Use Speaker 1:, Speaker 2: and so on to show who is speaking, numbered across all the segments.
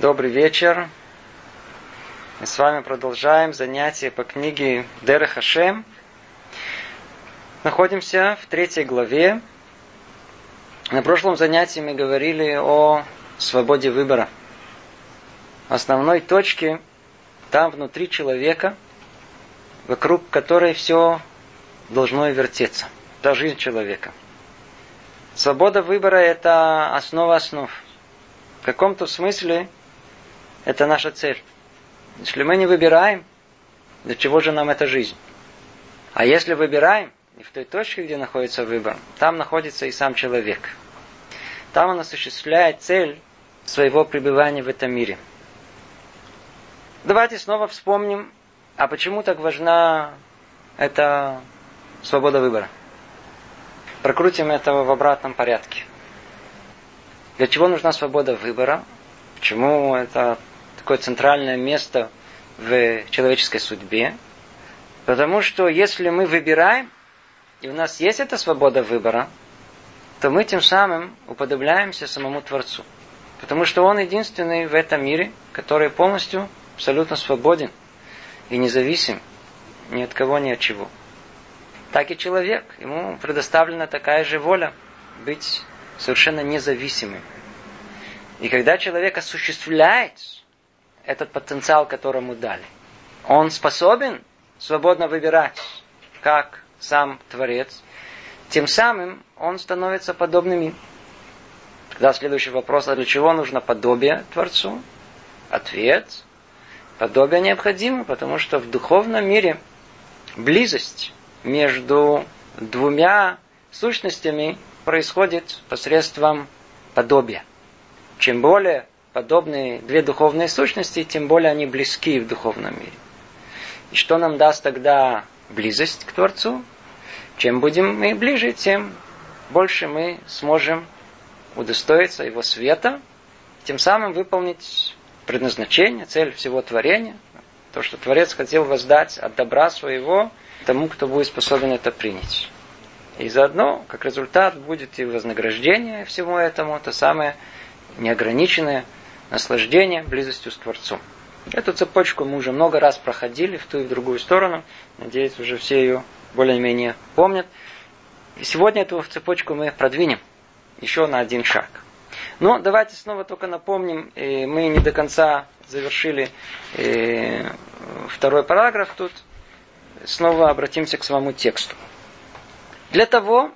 Speaker 1: Добрый вечер. Мы с вами продолжаем занятия по книге Дера Хашем. Находимся в третьей главе. На прошлом занятии мы говорили о свободе выбора. Основной точке там внутри человека, вокруг которой все должно вертеться. Это жизнь человека. Свобода выбора – это основа основ. В каком-то смысле это наша цель. Если мы не выбираем, для чего же нам эта жизнь? А если выбираем, и в той точке, где находится выбор, там находится и сам человек. Там он осуществляет цель своего пребывания в этом мире. Давайте снова вспомним, а почему так важна эта свобода выбора. Прокрутим это в обратном порядке. Для чего нужна свобода выбора? Почему это такое центральное место в человеческой судьбе. Потому что если мы выбираем, и у нас есть эта свобода выбора, то мы тем самым уподобляемся самому Творцу. Потому что Он единственный в этом мире, который полностью, абсолютно свободен и независим ни от кого, ни от чего. Так и человек. Ему предоставлена такая же воля быть совершенно независимым. И когда человек осуществляет этот потенциал, которому дали. Он способен свободно выбирать, как сам Творец. Тем самым он становится подобным им. Тогда следующий вопрос, а для чего нужно подобие Творцу? Ответ. Подобие необходимо, потому что в духовном мире близость между двумя сущностями происходит посредством подобия. Чем более подобные две духовные сущности, тем более они близки в духовном мире. И что нам даст тогда близость к Творцу? Чем будем мы ближе, тем больше мы сможем удостоиться Его света, тем самым выполнить предназначение, цель всего творения, то, что Творец хотел воздать от добра своего тому, кто будет способен это принять. И заодно, как результат, будет и вознаграждение всему этому, то самое неограниченное наслаждение близостью с Творцом. Эту цепочку мы уже много раз проходили в ту и в другую сторону. Надеюсь, уже все ее более-менее помнят. И сегодня эту цепочку мы продвинем еще на один шаг. Но давайте снова только напомним, э, мы не до конца завершили э, второй параграф тут. Снова обратимся к самому тексту. Для того,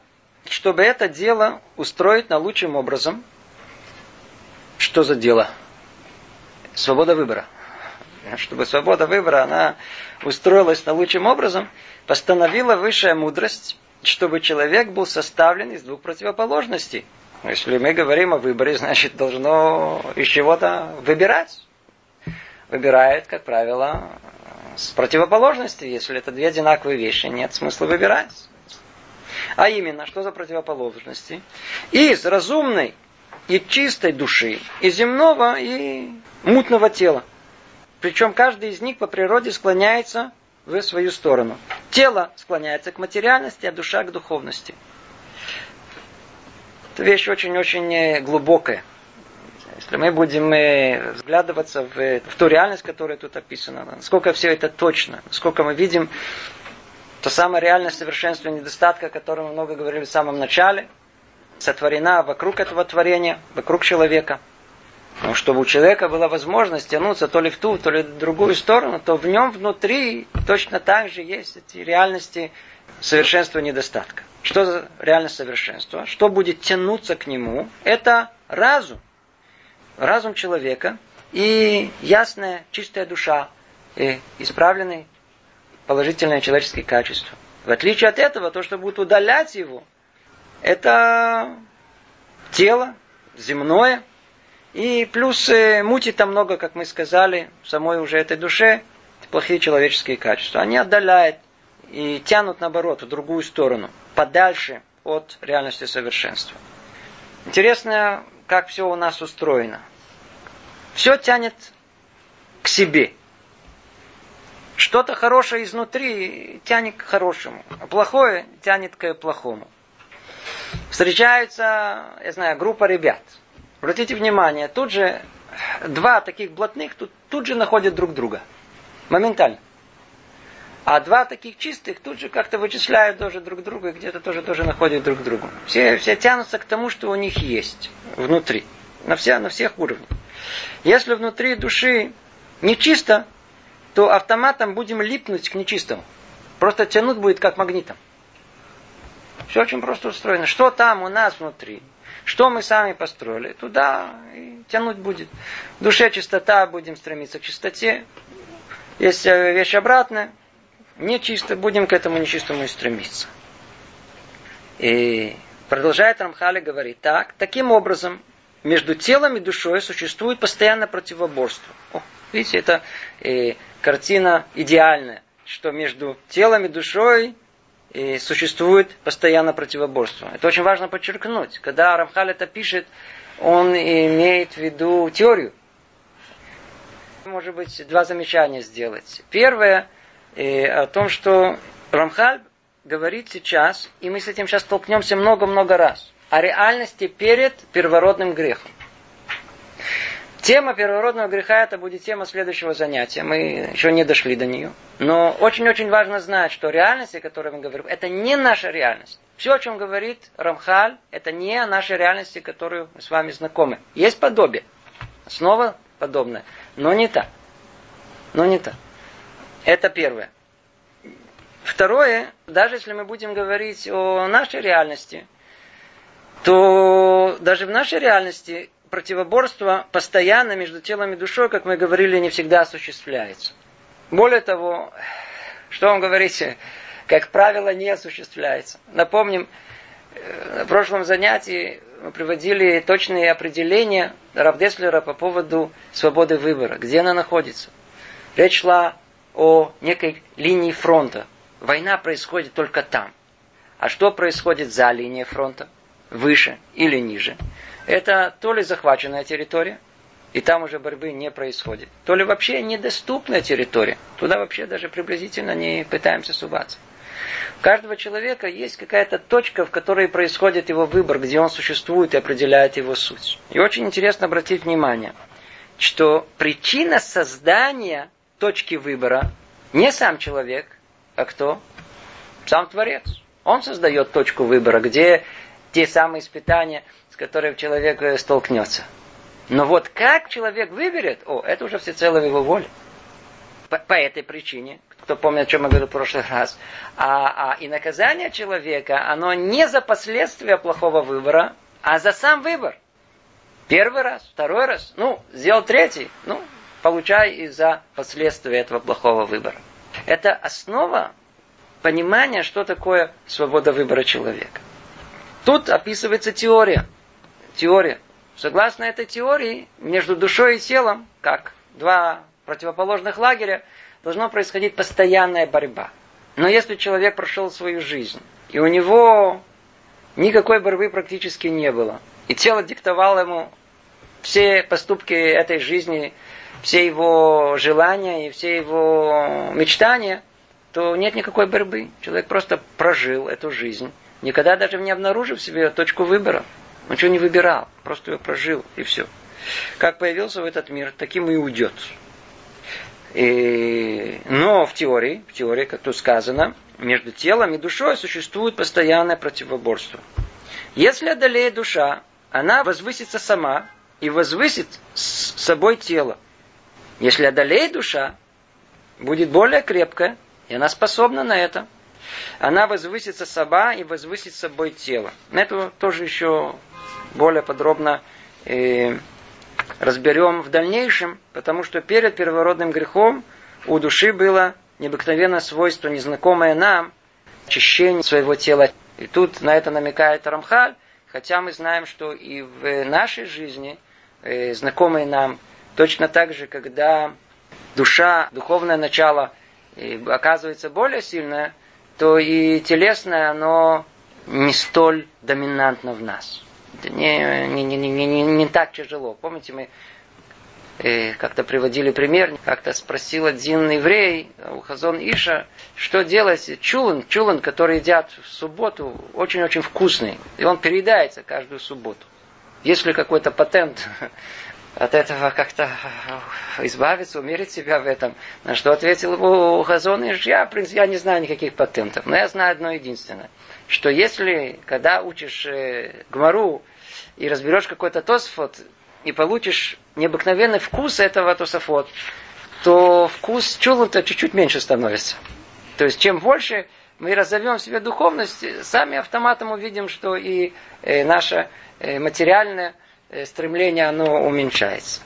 Speaker 1: чтобы это дело устроить наилучшим образом, что за дело? Свобода выбора. Чтобы свобода выбора, она устроилась наилучшим образом, постановила высшая мудрость, чтобы человек был составлен из двух противоположностей. Если мы говорим о выборе, значит, должно из чего-то выбирать. Выбирает, как правило, с противоположности. Если это две одинаковые вещи, нет смысла выбирать. А именно, что за противоположности? Из разумной и чистой души, и земного, и мутного тела. Причем каждый из них по природе склоняется в свою сторону. Тело склоняется к материальности, а душа к духовности. Это вещь очень-очень э, глубокая. Если мы будем э, взглядываться в, в ту реальность, которая тут описана, насколько все это точно, насколько мы видим то самое реальное совершенство недостатка, о котором мы много говорили в самом начале – сотворена вокруг этого творения, вокруг человека. Но чтобы у человека была возможность тянуться то ли в ту, то ли в другую сторону, то в нем внутри точно так же есть эти реальности совершенства недостатка. Что за реальность совершенства? Что будет тянуться к нему? Это разум. Разум человека и ясная, чистая душа, и исправленные положительные человеческие качества. В отличие от этого, то, что будет удалять его, это тело земное. И плюс э, мути там много, как мы сказали, в самой уже этой душе, плохие человеческие качества. Они отдаляют и тянут, наоборот, в другую сторону, подальше от реальности совершенства. Интересно, как все у нас устроено. Все тянет к себе. Что-то хорошее изнутри тянет к хорошему, а плохое тянет к плохому встречаются, я знаю, группа ребят. Обратите внимание, тут же два таких блатных тут, тут же находят друг друга. Моментально. А два таких чистых тут же как-то вычисляют тоже друг друга, где-то тоже, тоже находят друг друга. Все, все тянутся к тому, что у них есть внутри. На, все, на всех уровнях. Если внутри души нечисто, то автоматом будем липнуть к нечистому. Просто тянуть будет как магнитом. Все очень просто устроено. Что там у нас внутри? Что мы сами построили? Туда и тянуть будет. В душе чистота, будем стремиться к чистоте. Есть э, вещь обратная. Нечисто, будем к этому нечистому и стремиться. И продолжает Рамхали говорить так. Таким образом, между телом и душой существует постоянно противоборство. О, видите, это э, картина идеальная, что между телом и душой э, существует постоянно противоборство. Это очень важно подчеркнуть. Когда Рамхаль это пишет, он имеет в виду теорию. Может быть, два замечания сделать. Первое, э, о том, что Рамхаль говорит сейчас, и мы с этим сейчас столкнемся много-много раз, о реальности перед первородным грехом. Тема первородного греха это будет тема следующего занятия. Мы еще не дошли до нее. Но очень-очень важно знать, что реальность, о которой мы говорим, это не наша реальность. Все, о чем говорит Рамхаль, это не о нашей реальности, которую мы с вами знакомы. Есть подобие. Снова подобное. Но не так. Но не так. Это первое. Второе, даже если мы будем говорить о нашей реальности, то даже в нашей реальности противоборство постоянно между телом и душой, как мы говорили, не всегда осуществляется. Более того, что вам говорите, как правило, не осуществляется. Напомним, э, на прошлом занятии мы приводили точные определения Равдеслера по поводу свободы выбора, где она находится. Речь шла о некой линии фронта. Война происходит только там. А что происходит за линией фронта? Выше или ниже? Это то ли захваченная территория, и там уже борьбы не происходит, то ли вообще недоступная территория, туда вообще даже приблизительно не пытаемся суваться. У каждого человека есть какая-то точка, в которой происходит его выбор, где он существует и определяет его суть. И очень интересно обратить внимание, что причина создания точки выбора не сам человек, а кто? Сам Творец. Он создает точку выбора, где те самые испытания – которым человек э, столкнется. Но вот как человек выберет, о, это уже всецело в его воле. По, по этой причине, кто помнит, о чем я говорил в прошлый раз, а, а и наказание человека, оно не за последствия плохого выбора, а за сам выбор. Первый раз, второй раз, ну, сделал третий, ну, получай из-за последствия этого плохого выбора. Это основа понимания, что такое свобода выбора человека. Тут описывается теория – теория. Согласно этой теории, между душой и телом, как два противоположных лагеря, должна происходить постоянная борьба. Но если человек прошел свою жизнь, и у него никакой борьбы практически не было, и тело диктовало ему все поступки этой жизни, все его желания и все его мечтания, то нет никакой борьбы. Человек просто прожил эту жизнь, никогда даже не обнаружив себе точку выбора. Он ничего не выбирал, просто его прожил, и все. Как появился в этот мир, таким и уйдет. И, но в теории, в теории, как тут сказано, между телом и душой существует постоянное противоборство. Если одолеет душа, она возвысится сама и возвысит с собой тело. Если одолеет душа, будет более крепкая, и она способна на это. Она возвысится сама и возвысит собой тело. На это тоже еще более подробно э, разберем в дальнейшем, потому что перед первородным грехом у души было необыкновенное свойство, незнакомое нам, очищение своего тела. И тут на это намекает Рамхаль, хотя мы знаем, что и в нашей жизни, э, знакомые нам, точно так же, когда душа, духовное начало э, оказывается более сильное, то и телесное, оно не столь доминантно в нас не, не, не, не, не, не так тяжело. Помните, мы э, как-то приводили пример, как-то спросил один еврей у Хазон Иша, что делать чулан, чулан, который едят в субботу, очень-очень вкусный, и он переедается каждую субботу. Есть ли какой-то патент от этого как-то избавиться, умерить себя в этом. На что ответил ему Хазон я, в принципе, я не знаю никаких патентов, но я знаю одно единственное, что если, когда учишь э, Гмару и разберешь какой-то Тосфот, и получишь необыкновенный вкус этого Тософот, то вкус чулута чуть-чуть меньше становится. То есть, чем больше мы разовьем в себе духовность, сами автоматом увидим, что и э, наше э, материальное э, стремление, оно уменьшается.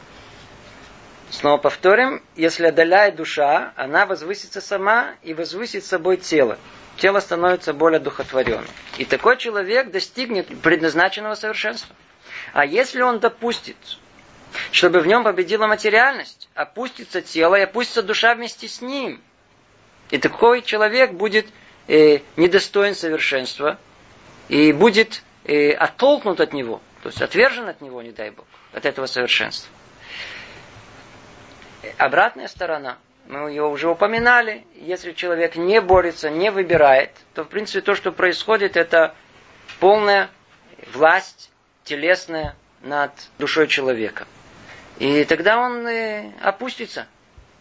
Speaker 1: Снова повторим, если отдаляет душа, она возвысится сама и возвысит собой тело. Тело становится более духотворенным. И такой человек достигнет предназначенного совершенства. А если он допустит, чтобы в нем победила материальность, опустится тело и опустится душа вместе с ним, и такой человек будет э, недостоин совершенства и будет э, оттолкнут от него, то есть отвержен от него, не дай Бог, от этого совершенства. Обратная сторона, мы ее уже упоминали, если человек не борется, не выбирает, то в принципе то, что происходит, это полная власть телесная над душой человека. И тогда он опустится,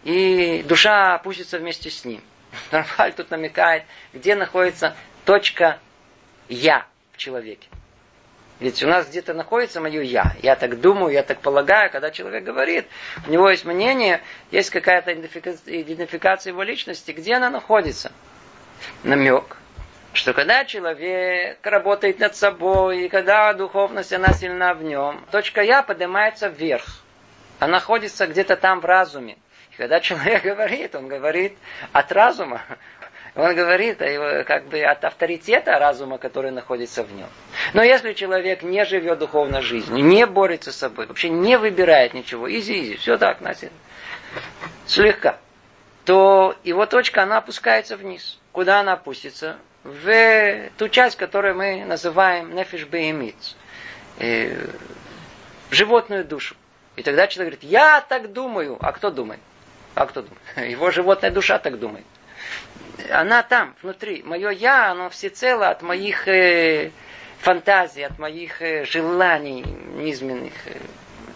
Speaker 1: и душа опустится вместе с ним. Нормаль тут намекает, где находится точка «я» в человеке. Ведь у нас где-то находится мое «я». Я так думаю, я так полагаю, когда человек говорит, у него есть мнение, есть какая-то идентификация его личности, где она находится. Намек, что когда человек работает над собой, и когда духовность, она сильна в нем, точка «я» поднимается вверх. Она находится где-то там в разуме. И когда человек говорит, он говорит от разума. Он говорит как бы от авторитета разума, который находится в нем. Но если человек не живет духовной жизнью, не борется с собой, вообще не выбирает ничего, easy-easy, все так, Настя, слегка, то его точка, она опускается вниз. Куда она опустится? В ту часть, которую мы называем нефиш беймит, э, животную душу. И тогда человек говорит, я так думаю. А кто думает? А кто думает? Его животная душа так думает. Она там, внутри. Мое я, оно всецело от моих э, фантазий, от моих э, желаний низменных, э,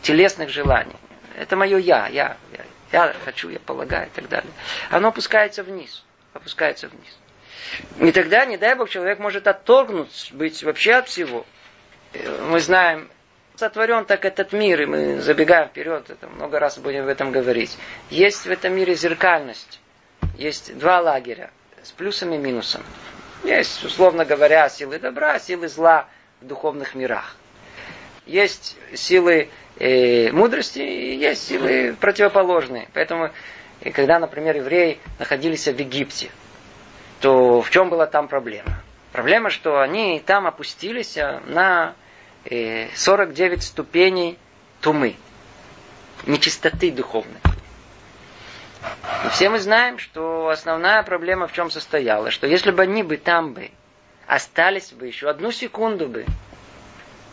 Speaker 1: телесных желаний. Это мое я, я, я. Я хочу, я полагаю и так далее. Оно опускается вниз. Опускается вниз. И тогда, не дай Бог, человек может отторгнуть, быть вообще от всего. Э, мы знаем сотворен так этот мир, и мы забегаем вперед, это много раз будем в этом говорить. Есть в этом мире зеркальность. Есть два лагеря с плюсом и минусом. Есть, условно говоря, силы добра, силы зла в духовных мирах. Есть силы э, мудрости и есть силы противоположные. Поэтому, и когда, например, евреи находились в Египте, то в чем была там проблема? Проблема, что они там опустились на 49 ступеней тумы, нечистоты духовной. И все мы знаем, что основная проблема в чем состояла, что если бы они бы там бы остались бы еще одну секунду бы,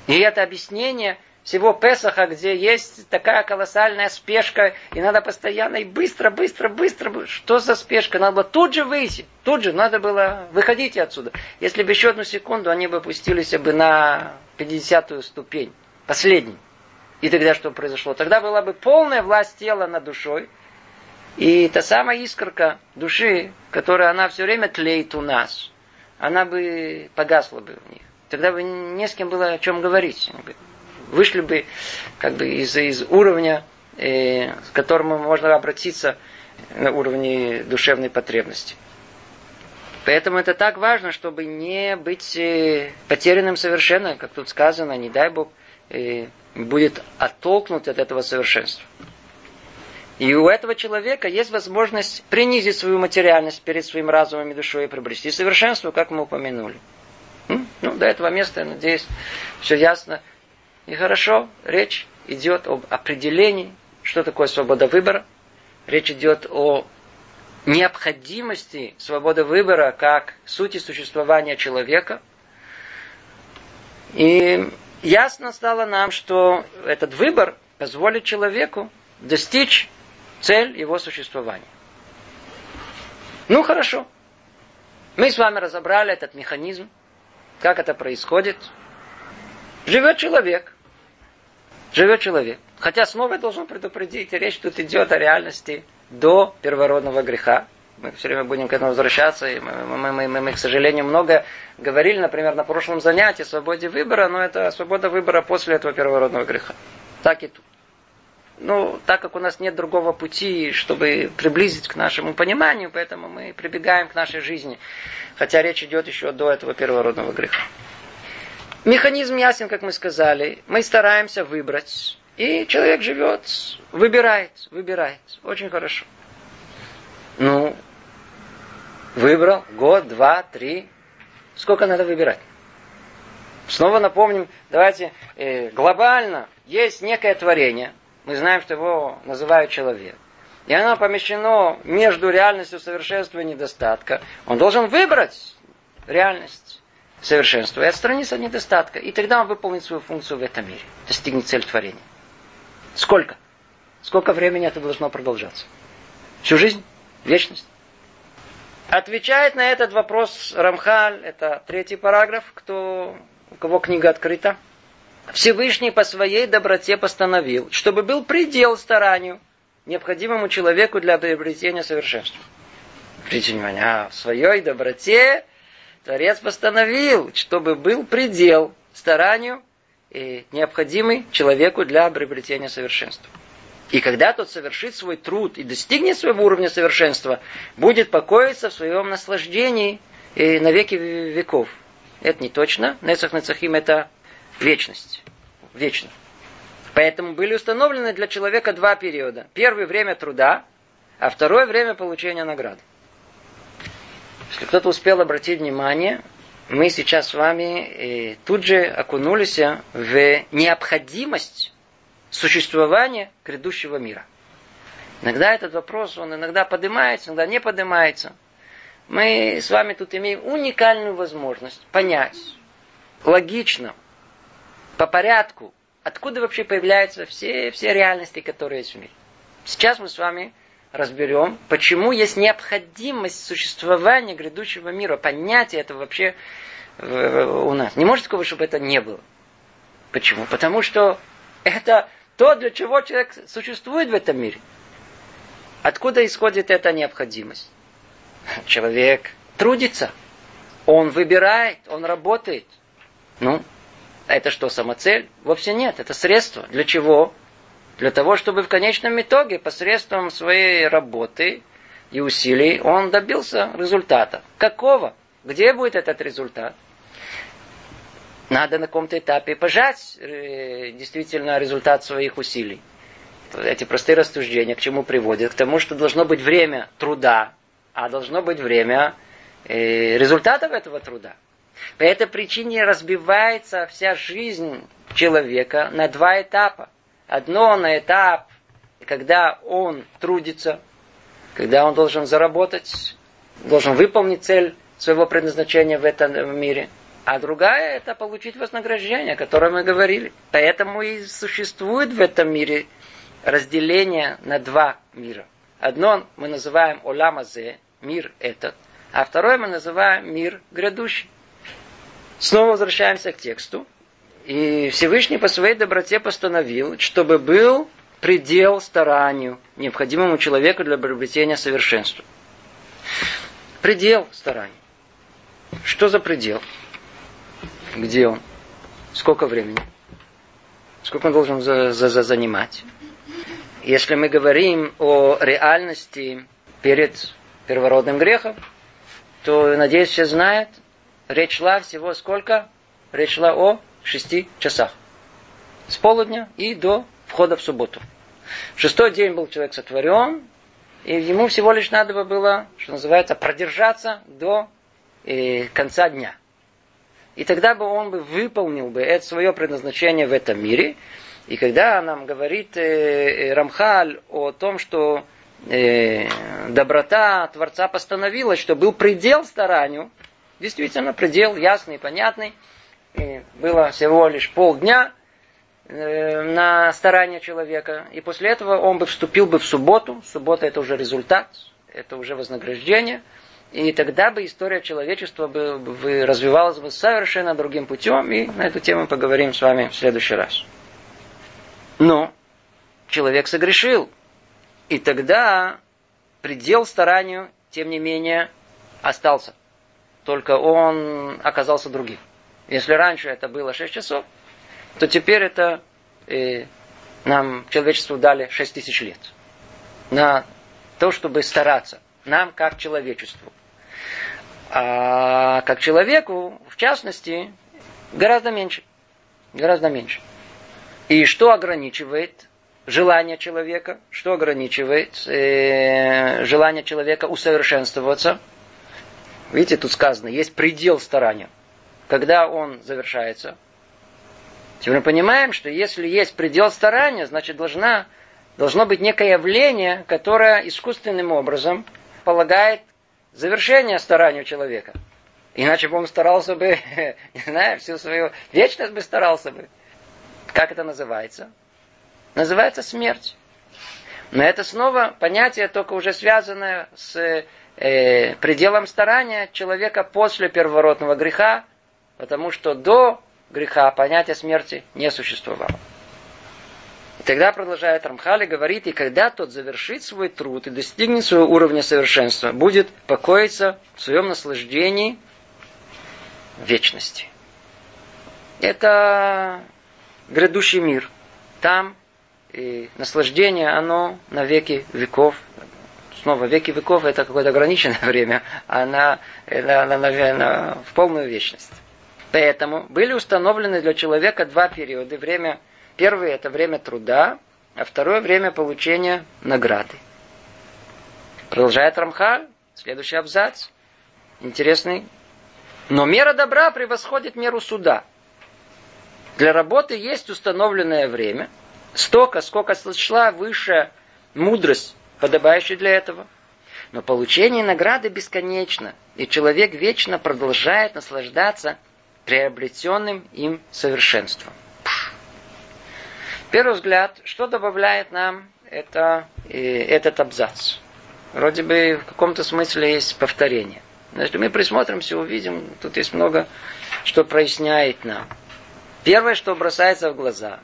Speaker 1: и это объяснение всего Песаха, где есть такая колоссальная спешка, и надо постоянно и быстро, быстро, быстро. Что за спешка? Надо было тут же выйти. Тут же надо было выходить отсюда. Если бы еще одну секунду, они бы опустились бы на 50-ю ступень, последний. И тогда что произошло? Тогда была бы полная власть тела над душой. И та самая искорка души, которая она все время тлеет у нас, она бы погасла бы в них. Тогда бы не с кем было о чем говорить. Вышли бы как бы из, из уровня, э, с которым можно обратиться на уровне душевной потребности. Поэтому это так важно, чтобы не быть э, потерянным совершенно, как тут сказано, не дай Бог, э, будет оттолкнут от этого совершенства. И у этого человека есть возможность принизить свою материальность перед своим разумом и душой и приобрести совершенство, как мы упомянули. Ну, до этого места, я надеюсь, все ясно. И хорошо, речь идет об определении, что такое свобода выбора. Речь идет о необходимости свободы выбора как сути существования человека. И ясно стало нам, что этот выбор позволит человеку достичь цель его существования. Ну хорошо. Мы с вами разобрали этот механизм, как это происходит. Живет человек. Живет человек. Хотя снова я должен предупредить, речь тут идет о реальности до первородного греха. Мы все время будем к этому возвращаться. И мы, мы, мы, мы, мы, к сожалению, много говорили, например, на прошлом занятии о свободе выбора, но это свобода выбора после этого первородного греха. Так и тут. Ну, так как у нас нет другого пути, чтобы приблизить к нашему пониманию, поэтому мы прибегаем к нашей жизни. Хотя речь идет еще до этого первородного греха. Механизм ясен, как мы сказали. Мы стараемся выбрать. И человек живет, выбирает, выбирает. Очень хорошо. Ну, выбрал год, два, три. Сколько надо выбирать? Снова напомним, давайте э, глобально есть некое творение. Мы знаем, что его называют человек. И оно помещено между реальностью совершенства и недостатка. Он должен выбрать реальность совершенства и отстраниться от недостатка. И тогда он выполнит свою функцию в этом мире. Достигнет цель творения. Сколько? Сколько времени это должно продолжаться? Всю жизнь? Вечность? Отвечает на этот вопрос Рамхаль, это третий параграф, кто, у кого книга открыта. Всевышний по своей доброте постановил, чтобы был предел старанию, необходимому человеку для приобретения совершенства. Обратите внимание, а в своей доброте Творец постановил, чтобы был предел старанию, и необходимый человеку для приобретения совершенства. И когда тот совершит свой труд и достигнет своего уровня совершенства, будет покоиться в своем наслаждении и на веки веков. Это не точно. Нецах Нецахим это вечность. Вечно. Поэтому были установлены для человека два периода. Первый время труда, а второе время получения награды. Если кто-то успел обратить внимание, мы сейчас с вами э, тут же окунулись в необходимость существования грядущего мира. Иногда этот вопрос, он иногда поднимается, иногда не поднимается. Мы с вами тут имеем уникальную возможность понять логично, по порядку, откуда вообще появляются все, все реальности, которые есть в мире. Сейчас мы с вами разберем, почему есть необходимость существования грядущего мира, понятие это вообще у нас. Не может такого, чтобы это не было. Почему? Потому что это то, для чего человек существует в этом мире. Откуда исходит эта необходимость? Человек трудится. Он выбирает, он работает. Ну, это что, самоцель? Вовсе нет, это средство. Для чего? Для того, чтобы в конечном итоге посредством своей работы и усилий он добился результата. Какого? Где будет этот результат? Надо на каком-то этапе пожать э, действительно результат своих усилий. Эти простые рассуждения к чему приводят? К тому, что должно быть время труда, а должно быть время э, результатов этого труда. По этой причине разбивается вся жизнь человека на два этапа. Одно на этап, когда он трудится, когда он должен заработать, должен выполнить цель своего предназначения в этом мире. А другая это получить вознаграждение, о котором мы говорили. Поэтому и существует в этом мире разделение на два мира. Одно мы называем Оламазе, мир этот, а второе мы называем мир грядущий. Снова возвращаемся к тексту. И Всевышний по своей доброте постановил, чтобы был предел старанию, необходимому человеку для приобретения совершенства. Предел старания. Что за предел? Где он? Сколько времени? Сколько он должен за, за, за занимать? Если мы говорим о реальности перед первородным грехом, то, надеюсь, все знают, речь шла всего сколько? Речь шла о шести часах. С полудня и до входа в субботу. В шестой день был человек сотворен, и ему всего лишь надо было, что называется, продержаться до э, конца дня. И тогда бы он бы выполнил бы это свое предназначение в этом мире. И когда нам говорит э, э, Рамхаль о том, что э, доброта Творца постановила, что был предел старанию, действительно предел ясный понятный, и было всего лишь полдня э, на старание человека, и после этого он бы вступил бы в субботу, суббота это уже результат, это уже вознаграждение, и тогда бы история человечества бы, бы развивалась бы совершенно другим путем, и на эту тему поговорим с вами в следующий раз. Но человек согрешил. И тогда предел старанию, тем не менее, остался. Только он оказался другим. Если раньше это было 6 часов, то теперь это э, нам человечеству дали 6 тысяч лет. На то, чтобы стараться. Нам, как человечеству. А как человеку, в частности, гораздо меньше. Гораздо меньше. И что ограничивает желание человека? Что ограничивает э, желание человека усовершенствоваться? Видите, тут сказано, есть предел старания. Когда он завершается, Теперь мы понимаем, что если есть предел старания, значит должна, должно быть некое явление, которое искусственным образом полагает завершение старанию человека. Иначе бы он старался бы, не знаю, всю свою вечность бы старался бы. Как это называется? Называется смерть. Но это снова понятие, только уже связанное с э, пределом старания человека после первородного греха, потому что до греха понятия смерти не существовало. И тогда продолжает Рамхали, говорит, и когда тот завершит свой труд и достигнет своего уровня совершенства, будет покоиться в своем наслаждении вечности. Это грядущий мир. Там и наслаждение, оно на веки веков. Снова, веки веков это какое-то ограниченное время, а на, на, на, на, в полную вечность. Поэтому были установлены для человека два периода. Время, первый это время труда, а второе время получения награды. Продолжает Рамхаль, следующий абзац. Интересный. Но мера добра превосходит меру суда. Для работы есть установленное время, столько, сколько сочла выше мудрость, подобающая для этого. Но получение награды бесконечно, и человек вечно продолжает наслаждаться приобретенным им совершенством. Первый взгляд, что добавляет нам это, э, этот абзац? Вроде бы в каком-то смысле есть повторение. Если мы присмотримся, увидим, тут есть много, что проясняет нам. Первое, что бросается в глаза,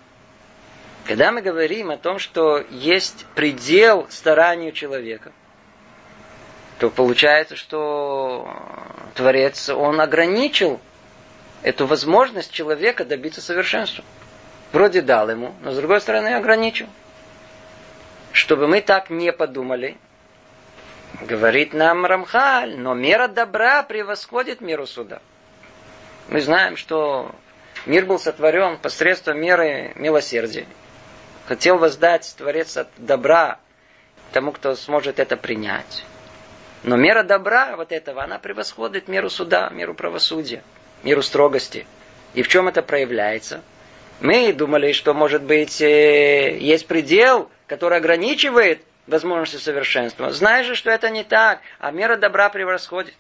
Speaker 1: когда мы говорим о том, что есть предел старанию человека, то получается, что Творец, он ограничил эту возможность человека добиться совершенства. Вроде дал ему, но с другой стороны ограничил. Чтобы мы так не подумали, говорит нам Рамхаль, но мера добра превосходит меру суда. Мы знаем, что мир был сотворен посредством меры милосердия. Хотел воздать Творец от добра тому, кто сможет это принять. Но мера добра вот этого, она превосходит меру суда, меру правосудия миру строгости. И в чем это проявляется? Мы думали, что, может быть, э, есть предел, который ограничивает возможности совершенства. Знаешь же, что это не так, а мера добра превосходит.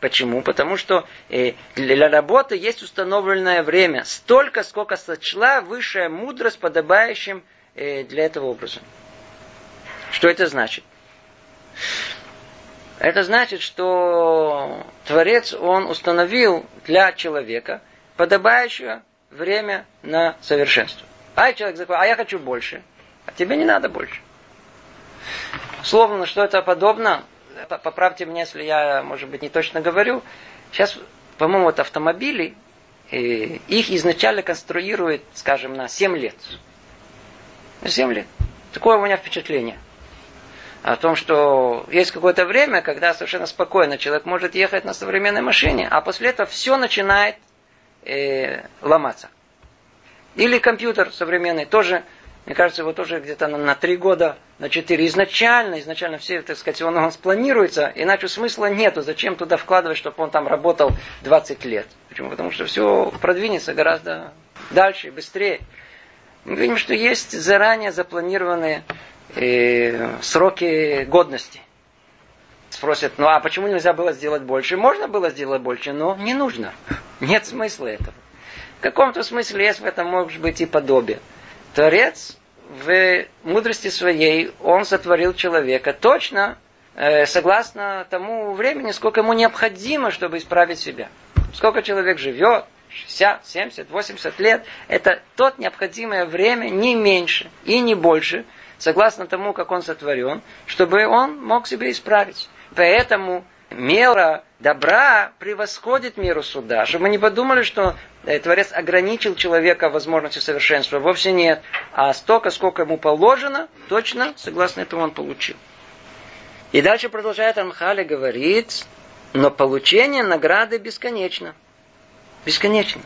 Speaker 1: Почему? Потому что э, для работы есть установленное время, столько, сколько сочла высшая мудрость, подобающим э, для этого образа. Что это значит? Это значит, что Творец, он установил для человека подобающее время на совершенство. А человек закон, а я хочу больше. А тебе не надо больше. Словно, что это подобно, поправьте меня, если я, может быть, не точно говорю. Сейчас, по-моему, вот автомобили, их изначально конструируют, скажем, на 7 лет. На 7 лет. Такое у меня впечатление о том, что есть какое-то время, когда совершенно спокойно человек может ехать на современной машине, а после этого все начинает э, ломаться. Или компьютер современный тоже, мне кажется, его тоже где-то на, на 3 года, на 4. Изначально, изначально все, так сказать, он, он спланируется, иначе смысла нету. Зачем туда вкладывать, чтобы он там работал 20 лет? Почему? Потому что все продвинется гораздо дальше, быстрее. Мы видим, что есть заранее запланированные э, сроки годности. Спросят, ну а почему нельзя было сделать больше? Можно было сделать больше, но не нужно. Нет смысла этого. В каком-то смысле есть в этом, может быть, и подобие. Творец в мудрости своей, он сотворил человека точно э, согласно тому времени, сколько ему необходимо, чтобы исправить себя. Сколько человек живет, 60, 70, 80 лет, это тот необходимое время, не меньше и не больше, согласно тому, как он сотворен, чтобы он мог себе исправить. Поэтому мера добра превосходит меру суда. Чтобы мы не подумали, что э, Творец ограничил человека в возможности совершенства. Вовсе нет. А столько, сколько ему положено, точно, согласно этому он получил. И дальше продолжает Амхали говорит, но получение награды бесконечно. Бесконечно.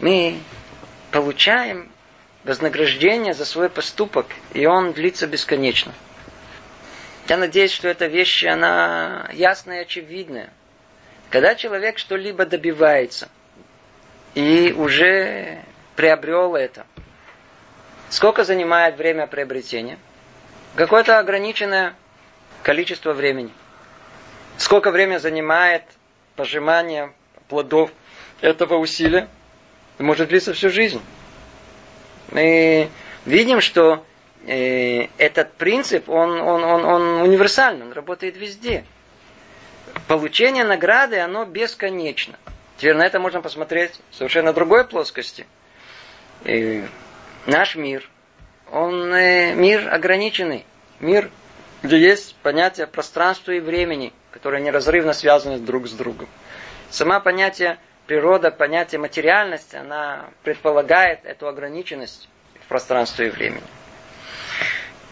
Speaker 1: Мы получаем вознаграждение за свой поступок, и он длится бесконечно. Я надеюсь, что эта вещь, она ясная и очевидная. Когда человек что-либо добивается и уже приобрел это, сколько занимает время приобретения? Какое-то ограниченное количество времени. Сколько времени занимает пожимание плодов этого усилия? Может длиться всю жизнь. Мы видим, что э, этот принцип, он, он, он, он универсальный, он работает везде. Получение награды, оно бесконечно. Теперь на это можно посмотреть в совершенно другой плоскости. И наш мир, он э, мир ограниченный. Мир, где есть понятие пространства и времени, которые неразрывно связаны друг с другом. Сама понятие природа, понятие материальности, она предполагает эту ограниченность в пространстве и времени.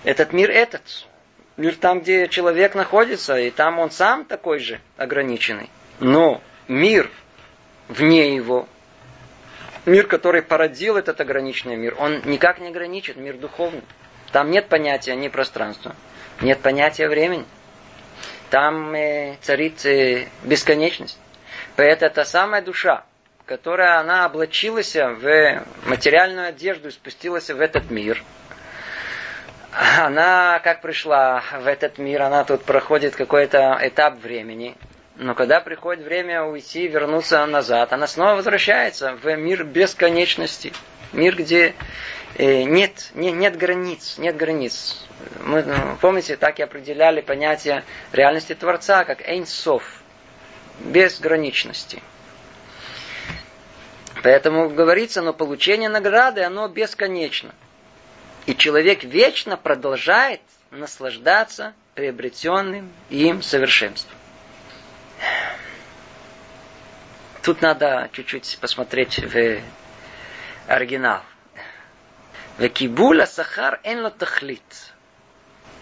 Speaker 1: Этот мир этот. Мир там, где человек находится, и там он сам такой же ограниченный. Но мир вне его, мир, который породил этот ограниченный мир, он никак не ограничен, мир духовный. Там нет понятия ни пространства, нет понятия времени. Там э, царит э, бесконечность. Поэтому это самая душа, которая она облачилась в материальную одежду и спустилась в этот мир. Она, как пришла в этот мир, она тут проходит какой-то этап времени. Но когда приходит время уйти, вернуться назад, она снова возвращается в мир бесконечности. Мир, где э, нет, нет, нет границ, нет границ. Мы, ну, помните, так и определяли понятие реальности Творца, как Эйнсов, безграничности. Поэтому говорится, но получение награды, оно бесконечно. И человек вечно продолжает наслаждаться приобретенным им совершенством. Тут надо чуть-чуть посмотреть в оригинал. וקיבול השכר אין לו תכלית,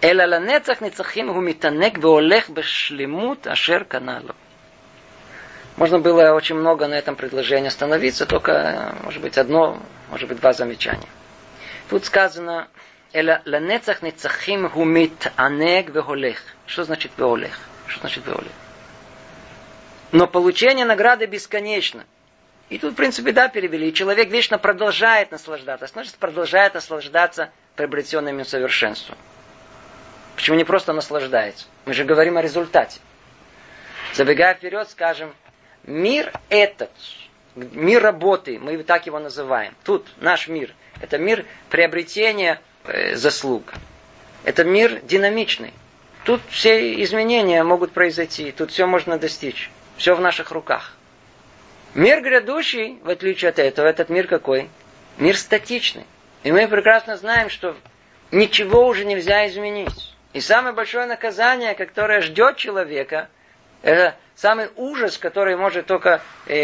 Speaker 1: אלא לנצח נצחים הוא מתענג והולך בשלמות אשר קנה לו. Можно было очень много на этом предложении остановиться, только, может быть, одно, может быть, два замечания. Тут сказано, «Эла ланецах нецахим гумит анег веголех». Что значит веолех? Что значит веолех? Но получение награды бесконечно. И тут, в принципе, да, перевели. Человек вечно продолжает наслаждаться. Значит, продолжает наслаждаться приобретенным совершенством. Почему не просто наслаждается? Мы же говорим о результате. Забегая вперед, скажем, Мир этот, мир работы, мы так его называем. Тут наш мир. Это мир приобретения э, заслуг. Это мир динамичный. Тут все изменения могут произойти, тут все можно достичь. Все в наших руках. Мир грядущий, в отличие от этого, этот мир какой? Мир статичный. И мы прекрасно знаем, что ничего уже нельзя изменить. И самое большое наказание, которое ждет человека, это самый ужас, который может только э,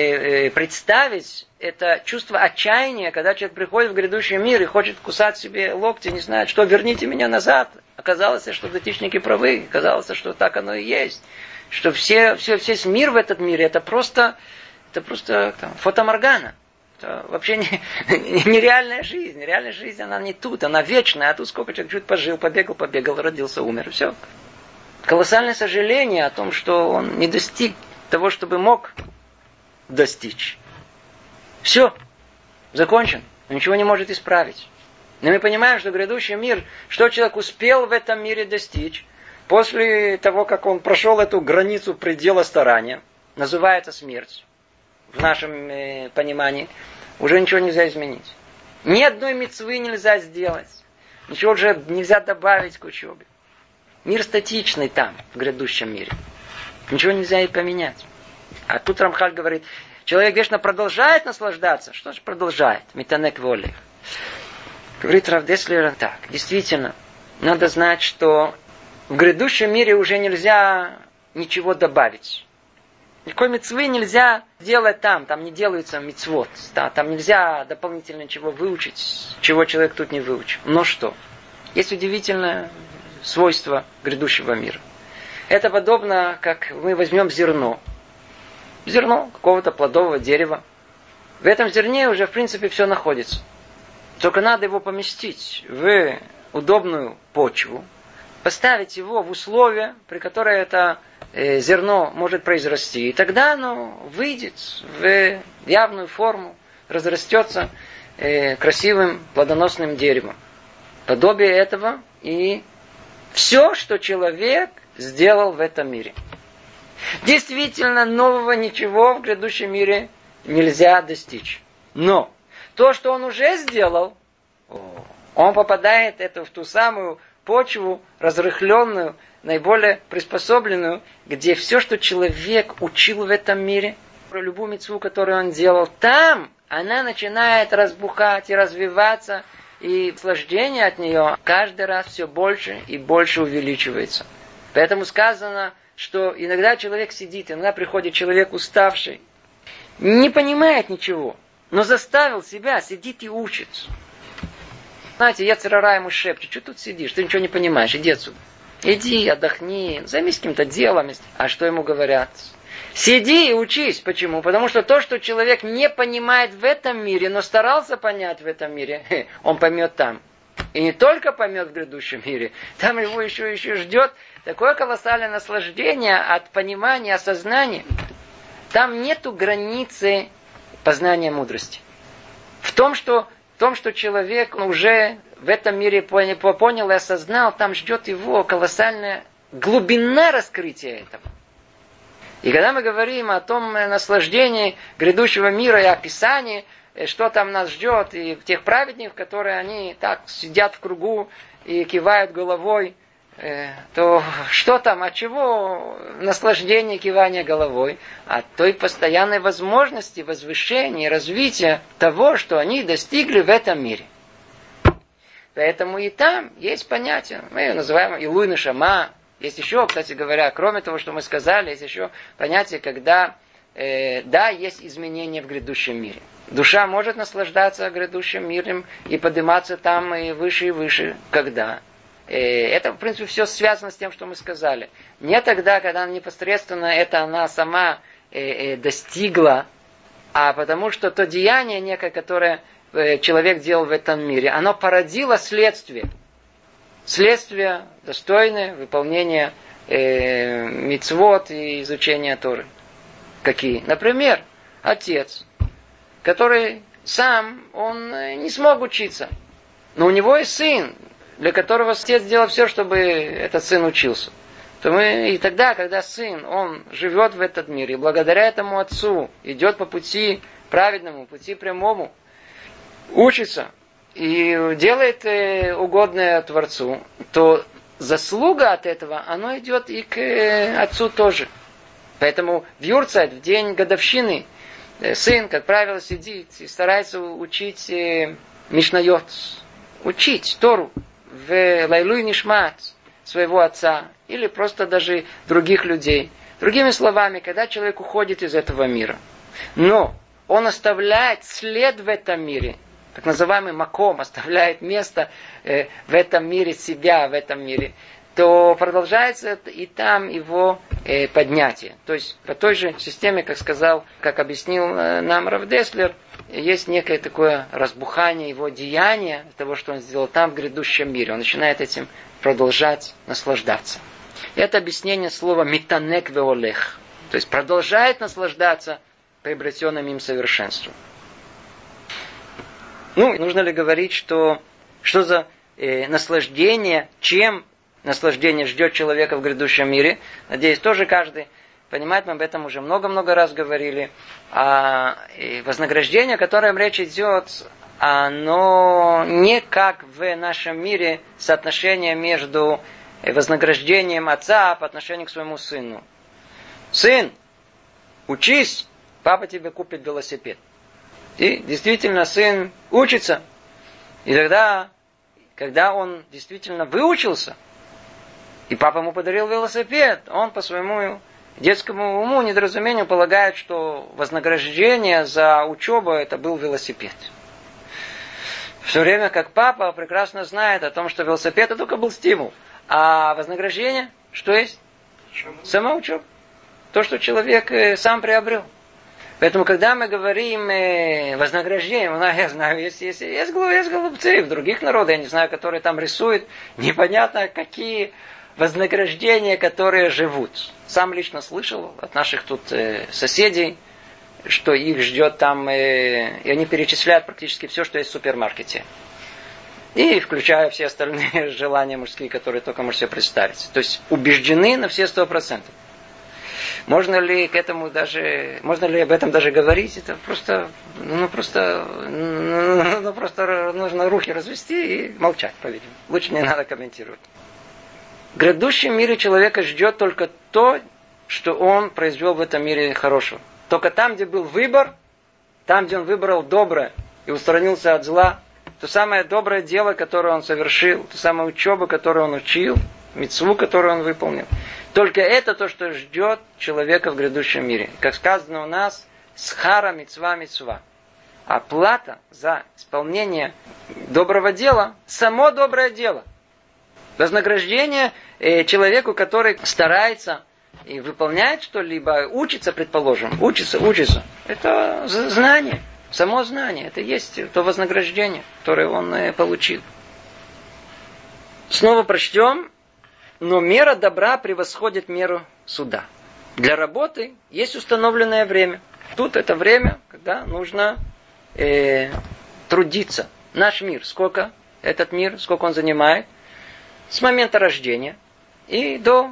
Speaker 1: э, представить, это чувство отчаяния, когда человек приходит в грядущий мир и хочет кусать себе локти, не знает, что верните меня назад. Оказалось, что датичники правы, оказалось, что так оно и есть. Что все, все, весь мир в этот мире, это просто, это просто там, фотоморгана. Это вообще не, нереальная жизнь. Реальная жизнь, она не тут, она вечная. А тут сколько человек чуть пожил, побегал, побегал, родился, умер. Все колоссальное сожаление о том, что он не достиг того, чтобы мог достичь. Все, закончен, он ничего не может исправить. Но мы понимаем, что грядущий мир, что человек успел в этом мире достичь, после того, как он прошел эту границу предела старания, называется смерть, в нашем э, понимании, уже ничего нельзя изменить. Ни одной мецвы нельзя сделать. Ничего уже нельзя добавить к учебе. Мир статичный там, в грядущем мире. Ничего нельзя и поменять. А тут Рамхаль говорит, Человек вечно продолжает наслаждаться. Что же продолжает? Метанек воли. Говорит Равдеслер так. Действительно, надо знать, что в грядущем мире уже нельзя ничего добавить. Никакой мецвы нельзя делать там, там не делается мецвод, да, там нельзя дополнительно чего выучить, чего человек тут не выучил. Но что? Есть удивительное свойство грядущего мира. Это подобно, как мы возьмем зерно. Зерно какого-то плодового дерева. В этом зерне уже, в принципе, все находится. Только надо его поместить в удобную почву, поставить его в условия, при которых это э, зерно может произрасти. И тогда оно выйдет в явную форму, разрастется э, красивым плодоносным деревом. Подобие этого и все, что человек сделал в этом мире. Действительно, нового ничего в грядущем мире нельзя достичь. Но то, что он уже сделал, он попадает это в ту самую почву разрыхленную, наиболее приспособленную, где все, что человек учил в этом мире, про любую мецву, которую он делал, там она начинает разбухать и развиваться, и наслаждение от нее каждый раз все больше и больше увеличивается. Поэтому сказано, что иногда человек сидит, иногда приходит человек уставший, не понимает ничего, но заставил себя, сидит и учится. Знаете, я церара ему шепчет, что тут сидишь, ты ничего не понимаешь, иди отсюда. Иди, отдохни, займись каким-то делом. А что ему говорят? Сиди и учись. Почему? Потому что то, что человек не понимает в этом мире, но старался понять в этом мире, он поймет там. И не только поймет в грядущем мире, там его еще, еще ждет такое колоссальное наслаждение от понимания, осознания. Там нету границы познания мудрости. В том, что, в том, что человек уже в этом мире понял и осознал, там ждет его колоссальная глубина раскрытия этого. И когда мы говорим о том наслаждении грядущего мира и описании, э, что там нас ждет, и тех праведников, которые они так сидят в кругу и кивают головой, то что там, от чего наслаждение кивания головой? От той постоянной возможности возвышения, развития того, что они достигли в этом мире. Поэтому и там есть понятие, мы ее называем Илуйна Шама, есть еще, кстати говоря, кроме того, что мы сказали, есть еще понятие, когда, э, да, есть изменения в грядущем мире. Душа может наслаждаться грядущим миром и подниматься там и выше и выше. Когда? Э, это, в принципе, все связано с тем, что мы сказали. Не тогда, когда непосредственно это она сама э, э, достигла, а потому что то деяние некое, которое человек делал в этом мире, оно породило следствие – следствия достойные выполнения э, мицвод и изучения Торы. Какие? Например, отец, который сам, он не смог учиться. Но у него есть сын, для которого отец сделал все, чтобы этот сын учился. То мы, и тогда, когда сын, он живет в этот мир, и благодаря этому отцу идет по пути праведному, пути прямому, учится, и делает э, угодное Творцу, то заслуга от этого, оно идет и к э, отцу тоже. Поэтому в Юрцайт, в день годовщины, э, сын, как правило, сидит и старается учить Мишнайот, учить Тору в Лайлуй Нишмат своего отца или просто даже других людей. Другими словами, когда человек уходит из этого мира, но он оставляет след в этом мире – так называемый маком, оставляет место э, в этом мире себя, в этом мире, то продолжается и там его э, поднятие. То есть по той же системе, как сказал, как объяснил э, нам Равдеслер, есть некое такое разбухание его деяния, того, что он сделал там в грядущем мире. Он начинает этим продолжать наслаждаться. Это объяснение слова «митанек веолех». То есть продолжает наслаждаться приобретенным им совершенством. Ну, нужно ли говорить, что, что за э, наслаждение, чем наслаждение ждет человека в грядущем мире? Надеюсь, тоже каждый понимает, мы об этом уже много-много раз говорили. А вознаграждение, о котором речь идет, оно не как в нашем мире соотношение между вознаграждением отца по отношению к своему сыну. Сын, учись, папа тебе купит велосипед. И действительно сын учится. И тогда, когда он действительно выучился, и папа ему подарил велосипед, он по своему детскому уму, недоразумению полагает, что вознаграждение за учебу это был велосипед. В все время как папа прекрасно знает о том, что велосипед это только был стимул. А вознаграждение, что есть? Сама учеба. То, что человек э, сам приобрел. Поэтому, когда мы говорим э, вознаграждение, ну, я знаю, есть, есть, есть, есть голубцы в других народах, я не знаю, которые там рисуют, непонятно, какие вознаграждения, которые живут. Сам лично слышал от наших тут э, соседей, что их ждет там, э, и они перечисляют практически все, что есть в супермаркете. И включая все остальные желания мужские, которые только можете представить. То есть убеждены на все сто процентов. Можно ли к этому даже, можно ли об этом даже говорить? Это просто, ну просто, ну просто нужно руки развести и молчать, по-видимому. Лучше не надо комментировать. В грядущем мире человека ждет только то, что он произвел в этом мире хорошего. Только там, где был выбор, там, где он выбрал доброе и устранился от зла, то самое доброе дело, которое он совершил, то самая учеба, которую он учил, мецву, которую он выполнил. Только это то, что ждет человека в грядущем мире. Как сказано у нас, схара мецва мецва. Оплата за исполнение доброго дела, само доброе дело. Вознаграждение э, человеку, который старается и выполняет что-либо, учится, предположим, учится, учится. Это знание, само знание, это есть то вознаграждение, которое он э, получил. Снова прочтем. Но мера добра превосходит меру суда. Для работы есть установленное время. Тут это время, когда нужно э, трудиться. Наш мир, сколько этот мир, сколько он занимает? С момента рождения и до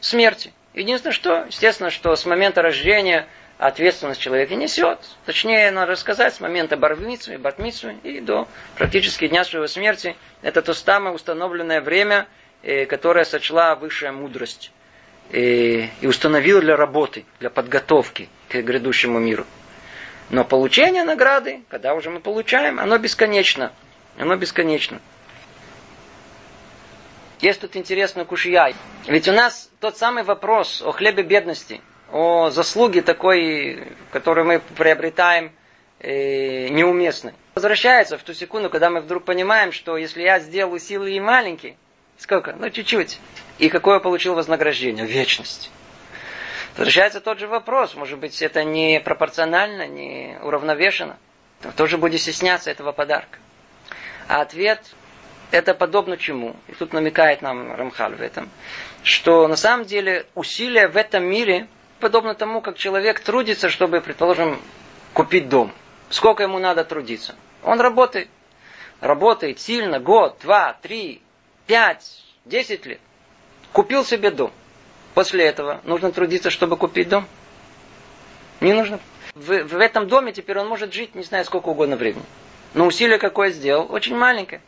Speaker 1: смерти. Единственное, что, естественно, что с момента рождения ответственность человека несет. Точнее, надо сказать, с момента барвницу и батмицу и до практически дня своего смерти. Это то самое установленное время, э, которое сочла высшая мудрость э, и установила для работы, для подготовки к грядущему миру. Но получение награды, когда уже мы получаем, оно бесконечно. Оно бесконечно. Есть тут интересный кушья. Ведь у нас тот самый вопрос о хлебе бедности, о заслуге такой, которую мы приобретаем, э, неуместной. Возвращается в ту секунду, когда мы вдруг понимаем, что если я сделал силы и маленькие, сколько? Ну, чуть-чуть. И какое получил вознаграждение? Вечность. Возвращается тот же вопрос. Может быть, это не пропорционально, не уравновешено. Тоже будет стесняться этого подарка. А ответ это подобно чему? И тут намекает нам Рамхаль в этом, что на самом деле усилия в этом мире подобно тому, как человек трудится, чтобы, предположим, купить дом. Сколько ему надо трудиться? Он работает. Работает сильно, год, два, три, пять, десять лет. Купил себе дом. После этого нужно трудиться, чтобы купить дом? Не нужно. В, в этом доме теперь он может жить, не знаю, сколько угодно времени. Но усилие какое сделал, очень маленькое.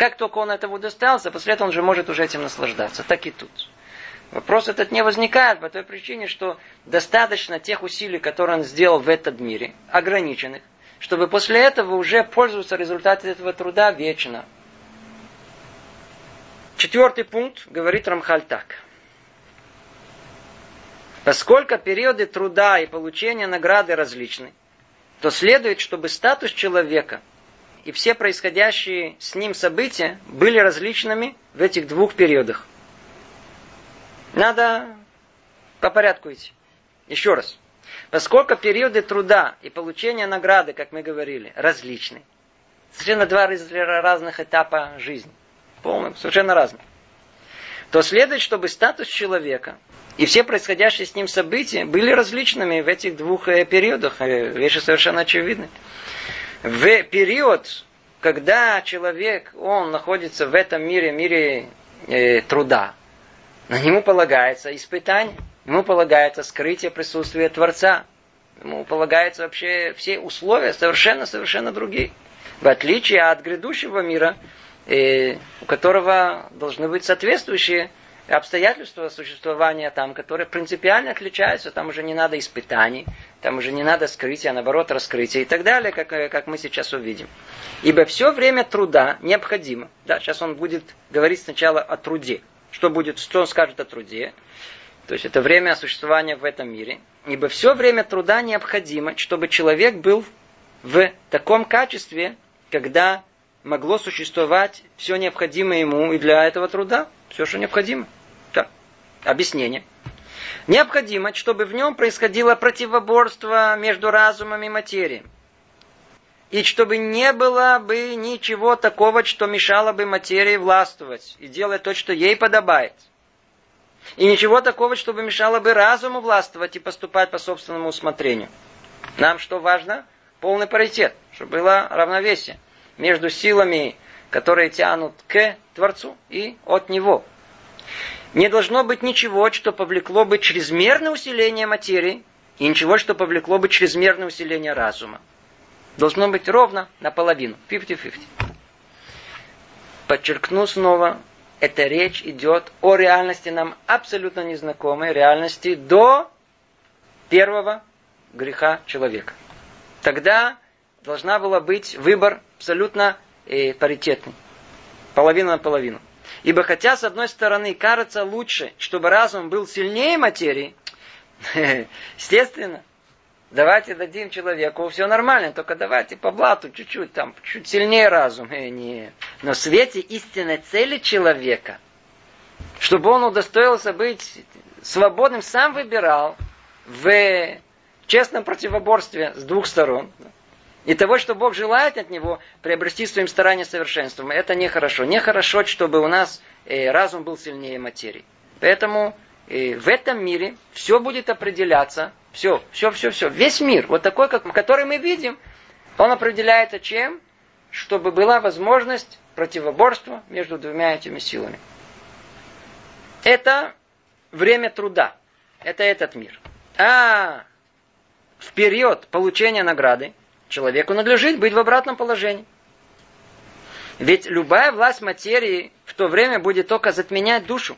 Speaker 1: Как только он этого достался, после этого он же может уже этим наслаждаться. Так и тут. Вопрос этот не возникает по той причине, что достаточно тех усилий, которые он сделал в этом мире, ограниченных, чтобы после этого уже пользоваться результатами этого труда вечно. Четвертый пункт говорит Рамхаль так. Поскольку периоды труда и получения награды различны, то следует, чтобы статус человека и все происходящие с ним события были различными в этих двух периодах. Надо по порядку идти. Еще раз. Поскольку периоды труда и получения награды, как мы говорили, различны, совершенно два разных этапа жизни, полным, совершенно разные, то следует, чтобы статус человека и все происходящие с ним события были различными в этих двух э, периодах. Э, вещи совершенно очевидны в период, когда человек, он находится в этом мире, мире э, труда, на нему полагается испытание, ему полагается скрытие присутствия Творца, ему полагается вообще все условия совершенно-совершенно другие. В отличие от грядущего мира, э, у которого должны быть соответствующие обстоятельства существования там, которые принципиально отличаются, там уже не надо испытаний, там уже не надо скрытия, а наоборот раскрытия и так далее, как, э, как мы сейчас увидим. Ибо все время труда необходимо. Да, сейчас он будет говорить сначала о труде. Что будет, что он скажет о труде? То есть это время существования в этом мире. Ибо все время труда необходимо, чтобы человек был в таком качестве, когда могло существовать все необходимое ему и для этого труда. Все, что необходимо. Да. Объяснение. Необходимо, чтобы в нем происходило противоборство между разумом и материей. И чтобы не было бы ничего такого, что мешало бы материи властвовать и делать то, что ей подобает. И ничего такого, чтобы мешало бы разуму властвовать и поступать по собственному усмотрению. Нам что важно? Полный паритет, чтобы было равновесие между силами, которые тянут к Творцу и от Него. Не должно быть ничего, что повлекло бы чрезмерное усиление материи, и ничего, что повлекло бы чрезмерное усиление разума. Должно быть ровно наполовину. 50-50. Подчеркну снова, эта речь идет о реальности нам абсолютно незнакомой, реальности до первого греха человека. Тогда должна была быть выбор абсолютно э, паритетный. Половина на половину. Ибо хотя, с одной стороны, кажется лучше, чтобы разум был сильнее материи, естественно, давайте дадим человеку, все нормально, только давайте по блату чуть-чуть, там, чуть сильнее разум. Э, нет. Но в свете истинной цели человека, чтобы он удостоился быть свободным, сам выбирал в честном противоборстве с двух сторон. И того, что Бог желает от него, приобрести своим старанием совершенством, это нехорошо. Нехорошо, чтобы у нас э, разум был сильнее материи. Поэтому э, в этом мире все будет определяться, все, все, все, все, весь мир, вот такой, как, который мы видим, он определяется чем? Чтобы была возможность противоборства между двумя этими силами. Это время труда. Это этот мир. А в период получения награды человеку надлежит быть в обратном положении. Ведь любая власть материи в то время будет только затменять душу.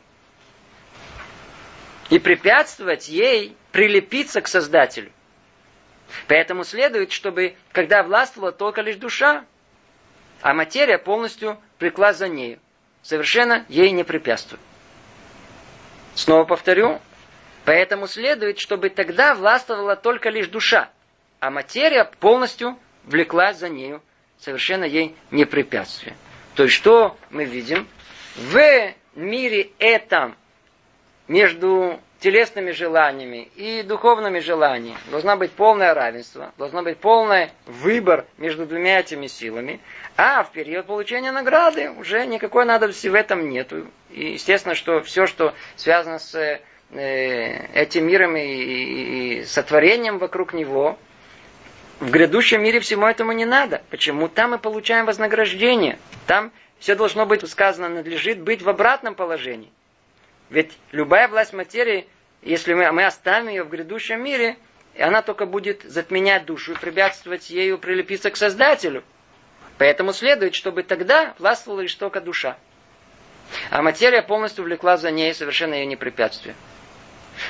Speaker 1: И препятствовать ей прилепиться к Создателю. Поэтому следует, чтобы, когда властвовала только лишь душа, а материя полностью прикла за нею, совершенно ей не препятствует. Снова повторю, поэтому следует, чтобы тогда властвовала только лишь душа, а материя полностью влеклась за нею, совершенно ей не препятствие. То есть что мы видим? В мире этом между телесными желаниями и духовными желаниями должна быть полное равенство, должно быть полный выбор между двумя этими силами, а в период получения награды уже никакой надобности в этом нету. И естественно, что все, что связано с э, этим миром и сотворением вокруг него, в грядущем мире всему этому не надо. Почему? Там мы получаем вознаграждение. Там все должно быть сказано, надлежит быть в обратном положении. Ведь любая власть материи, если мы, мы оставим ее в грядущем мире, она только будет затменять душу и препятствовать ею прилепиться к Создателю. Поэтому следует, чтобы тогда властвовала лишь только душа. А материя полностью влекла за ней совершенно ее не препятствие.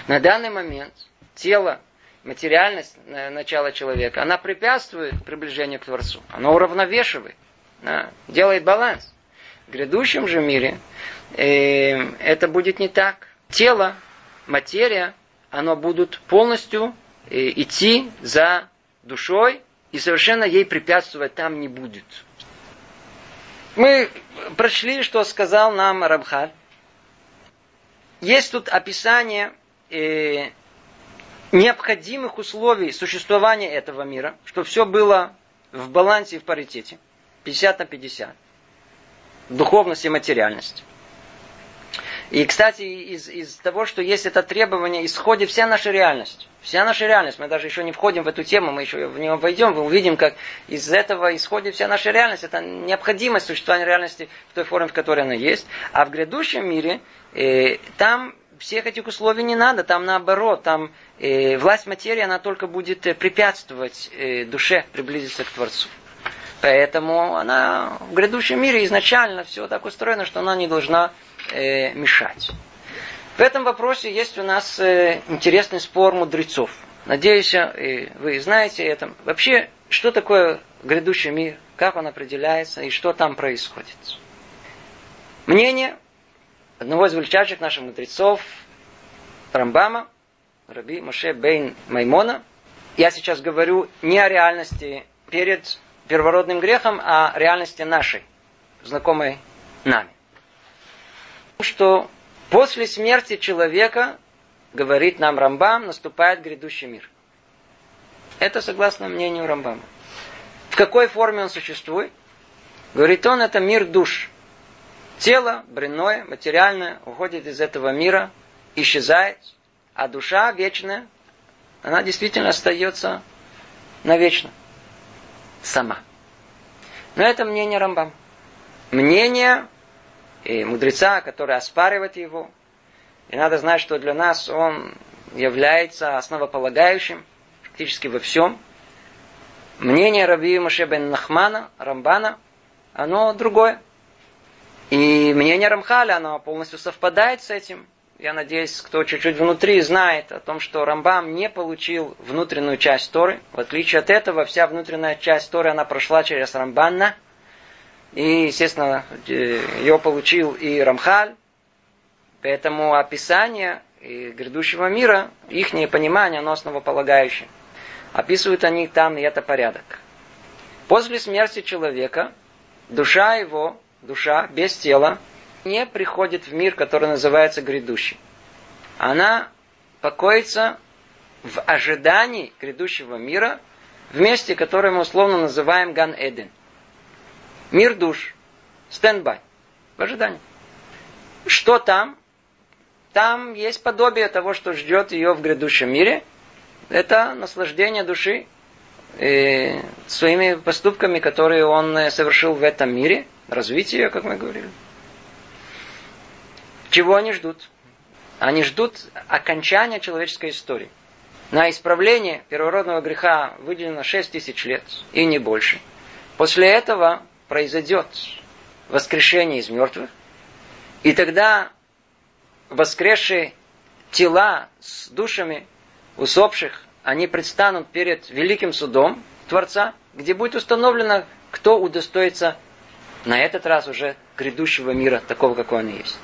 Speaker 1: На данный момент тело материальность начала человека, она препятствует приближению к Творцу. Она уравновешивает, да, делает баланс. В грядущем же мире э, это будет не так. Тело, материя, оно будут полностью э, идти за душой, и совершенно ей препятствовать там не будет. Мы прочли, что сказал нам Рабхаль. Есть тут описание э, необходимых условий существования этого мира, чтобы все было в балансе и в паритете. 50 на 50. Духовность и материальность. И, кстати, из, из того, что есть это требование, исходит вся наша реальность. Вся наша реальность. Мы даже еще не входим в эту тему, мы еще в нее войдем, мы увидим, как из этого исходит вся наша реальность. Это необходимость существования реальности в той форме, в которой она есть. А в грядущем мире э, там всех этих условий не надо, там наоборот, там э, власть материи, она только будет э, препятствовать э, душе приблизиться к Творцу. Поэтому она в грядущем мире изначально все так устроено, что она не должна э, мешать. В этом вопросе есть у нас э, интересный спор мудрецов. Надеюсь, и вы знаете это. Вообще, что такое грядущий мир, как он определяется и что там происходит. Мнение одного из величайших наших мудрецов, Рамбама, Раби Моше Бейн Маймона. Я сейчас говорю не о реальности перед первородным грехом, а о реальности нашей, знакомой нами. Что после смерти человека, говорит нам Рамбам, наступает грядущий мир. Это согласно мнению Рамбама. В какой форме он существует? Говорит он, это мир душ. Тело, бренное, материальное, уходит из этого мира, исчезает, а душа вечная, она действительно остается навечно. Сама. Но это мнение Рамбам. Мнение и мудреца, который оспаривает его. И надо знать, что для нас он является основополагающим практически во всем. Мнение Раби Маше бен Нахмана, Рамбана, оно другое. И мнение Рамхаля, оно полностью совпадает с этим. Я надеюсь, кто чуть-чуть внутри знает о том, что Рамбам не получил внутреннюю часть Торы. В отличие от этого, вся внутренняя часть Торы, она прошла через Рамбанна. И, естественно, ее получил и Рамхаль. Поэтому описание грядущего мира, их понимание, оно основополагающее. Описывают они там, и это порядок. После смерти человека душа его душа без тела не приходит в мир, который называется грядущий. Она покоится в ожидании грядущего мира в месте, которое мы условно называем Ган-Эден. Мир душ. Standby. В ожидании. Что там? Там есть подобие того, что ждет ее в грядущем мире. Это наслаждение души э, своими поступками, которые он э, совершил в этом мире – развития, как мы говорили. Чего они ждут? Они ждут окончания человеческой истории. На исправление первородного греха выделено 6 тысяч лет и не больше. После этого произойдет воскрешение из мертвых. И тогда воскресшие тела с душами усопших, они предстанут перед великим судом Творца, где будет установлено, кто удостоится на этот раз уже грядущего мира, такого, какой он есть.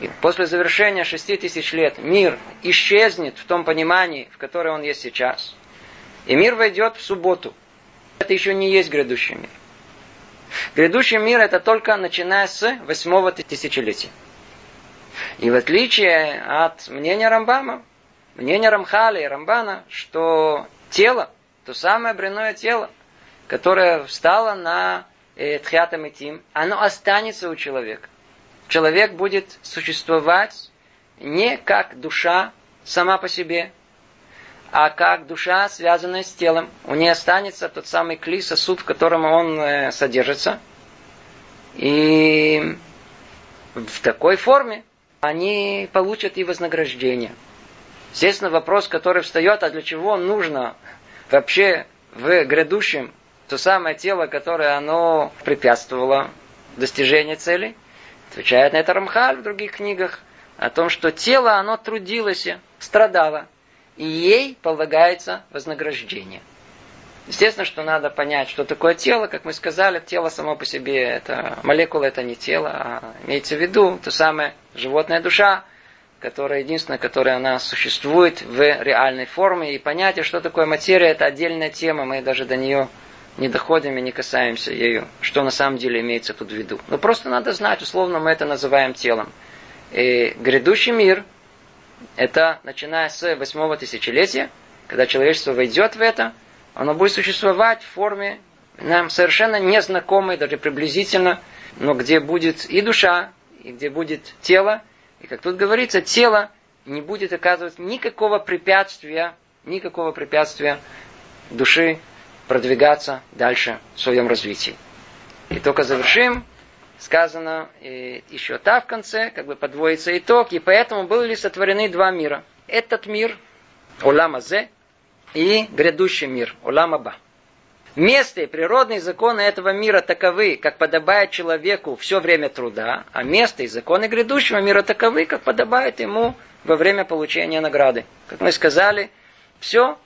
Speaker 1: И после завершения шести тысяч лет мир исчезнет в том понимании, в котором он есть сейчас. И мир войдет в субботу. Это еще не есть грядущий мир. Грядущий мир это только начиная с восьмого тысячелетия. И в отличие от мнения Рамбама, мнения Рамхали и Рамбана, что тело, то самое бренное тело, которое встало на Э, тхиатам и оно останется у человека. Человек будет существовать не как душа сама по себе, а как душа, связанная с телом. У нее останется тот самый кли, сосуд, в котором он э, содержится. И в такой форме они получат и вознаграждение. Естественно, вопрос, который встает, а для чего нужно вообще в грядущем то самое тело, которое оно препятствовало достижению цели. Отвечает на это Рамхаль в других книгах о том, что тело, оно трудилось, страдало, и ей полагается вознаграждение. Естественно, что надо понять, что такое тело. Как мы сказали, тело само по себе, это молекула, это не тело, а имеется в виду то самое животная душа, которая единственная, которая она существует в реальной форме. И понятие, что такое материя, это отдельная тема, мы даже до нее не доходим и не касаемся ею, что на самом деле имеется тут в виду. Но просто надо знать, условно мы это называем телом. И грядущий мир, это начиная с восьмого тысячелетия, когда человечество войдет в это, оно будет существовать в форме нам совершенно незнакомой, даже приблизительно, но где будет и душа, и где будет тело, и как тут говорится, тело не будет оказывать никакого препятствия, никакого препятствия души продвигаться дальше в своем развитии. И только завершим, сказано и еще та в конце, как бы подводится итог, и поэтому были сотворены два мира. Этот мир, Олама Зе, и грядущий мир, Олама Ба. Место и природные законы этого мира таковы, как подобает человеку все время труда, а место и законы грядущего мира таковы, как подобает ему во время получения награды. Как мы сказали, все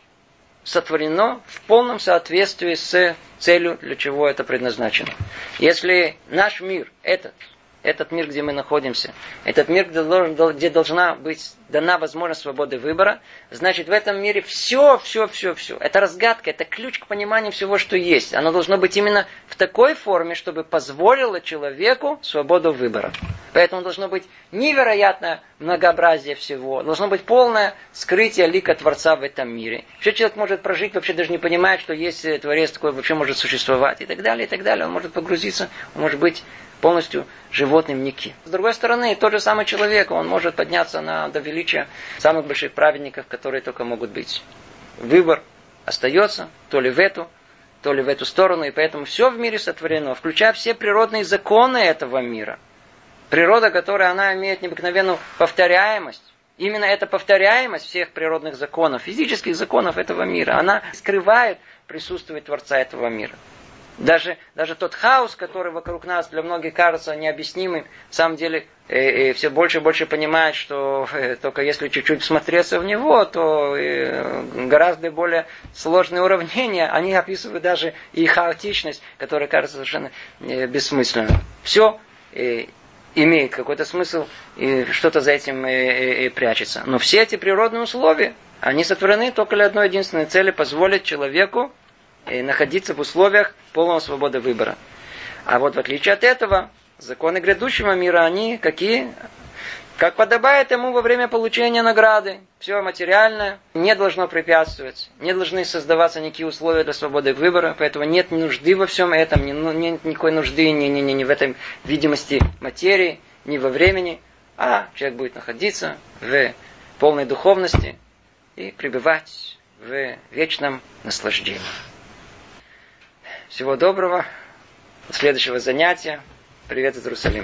Speaker 1: сотворено в полном соответствии с целью, для чего это предназначено. Если наш мир, этот, этот мир, где мы находимся, этот мир, где должна быть дана возможность свободы выбора, значит в этом мире все, все, все, все. Это разгадка, это ключ к пониманию всего, что есть. Оно должно быть именно в такой форме, чтобы позволило человеку свободу выбора. Поэтому должно быть невероятное многообразие всего. Должно быть полное скрытие лика Творца в этом мире. Все человек может прожить, вообще даже не понимает, что есть Творец такой, вообще может существовать и так далее, и так далее. Он может погрузиться, он может быть полностью животным ники. С другой стороны, тот же самый человек, он может подняться на, до величия самых больших праведников, которые только могут быть. Выбор остается то ли в эту, то ли в эту сторону, и поэтому все в мире сотворено, включая все природные законы этого мира. Природа, которая она имеет необыкновенную повторяемость, именно эта повторяемость всех природных законов, физических законов этого мира, она скрывает присутствие Творца этого мира. Даже, даже тот хаос, который вокруг нас для многих кажется необъяснимым, на самом деле э, э, все больше и больше понимают, что э, только если чуть-чуть всмотреться в него, то э, гораздо более сложные уравнения, они описывают даже и хаотичность, которая кажется совершенно э, бессмысленной. Все э, имеет какой-то смысл, и что-то за этим э, э, э, прячется. Но все эти природные условия, они сотворены только для одной единственной цели, позволить человеку находиться в условиях полного свободы выбора. А вот в отличие от этого, законы грядущего мира, они какие? Как подобает ему во время получения награды. Все материальное не должно препятствовать. Не должны создаваться никакие условия для свободы выбора. Поэтому нет нужды во всем этом. Ну, нет никакой нужды ни, ни, ни, ни в этой видимости материи, ни во времени. А человек будет находиться в полной духовности и пребывать в вечном наслаждении. Всего доброго. До следующего занятия. Привет из Иерусалима.